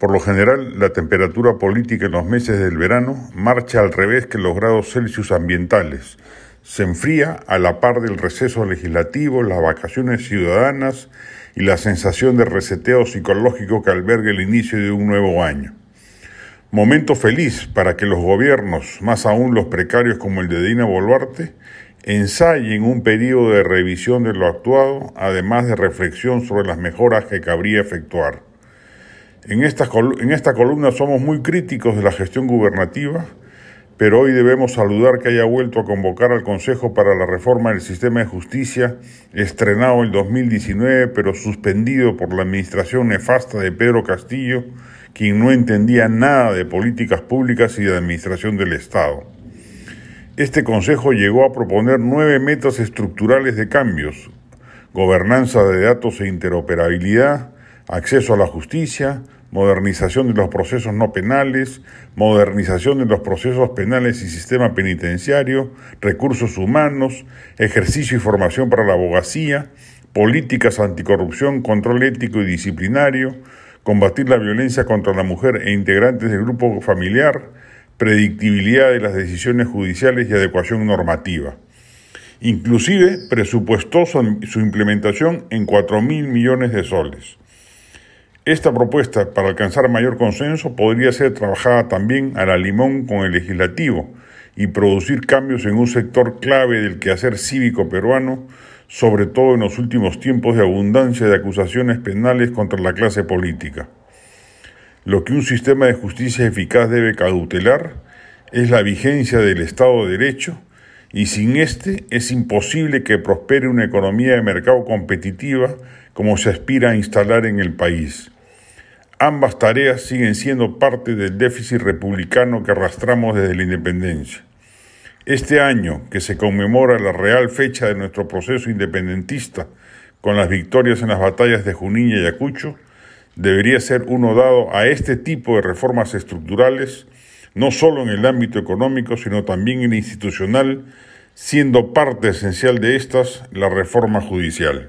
Por lo general, la temperatura política en los meses del verano marcha al revés que los grados Celsius ambientales. Se enfría a la par del receso legislativo, las vacaciones ciudadanas y la sensación de reseteo psicológico que alberga el inicio de un nuevo año. Momento feliz para que los gobiernos, más aún los precarios como el de Dina Boluarte, ensayen un periodo de revisión de lo actuado, además de reflexión sobre las mejoras que cabría efectuar. En esta, en esta columna somos muy críticos de la gestión gubernativa, pero hoy debemos saludar que haya vuelto a convocar al Consejo para la Reforma del Sistema de Justicia, estrenado en 2019, pero suspendido por la administración nefasta de Pedro Castillo, quien no entendía nada de políticas públicas y de administración del Estado. Este Consejo llegó a proponer nueve metas estructurales de cambios, gobernanza de datos e interoperabilidad, acceso a la justicia, modernización de los procesos no penales, modernización de los procesos penales y sistema penitenciario, recursos humanos, ejercicio y formación para la abogacía, políticas anticorrupción, control ético y disciplinario, combatir la violencia contra la mujer e integrantes del grupo familiar, predictibilidad de las decisiones judiciales y adecuación normativa. Inclusive presupuestó su implementación en 4 mil millones de soles. Esta propuesta, para alcanzar mayor consenso, podría ser trabajada también a la limón con el legislativo y producir cambios en un sector clave del quehacer cívico peruano, sobre todo en los últimos tiempos de abundancia de acusaciones penales contra la clase política. Lo que un sistema de justicia eficaz debe cautelar es la vigencia del Estado de Derecho y sin este es imposible que prospere una economía de mercado competitiva como se aspira a instalar en el país. Ambas tareas siguen siendo parte del déficit republicano que arrastramos desde la independencia. Este año, que se conmemora la real fecha de nuestro proceso independentista con las victorias en las batallas de Junín y Ayacucho, debería ser uno dado a este tipo de reformas estructurales, no solo en el ámbito económico, sino también en el institucional, siendo parte esencial de estas la reforma judicial.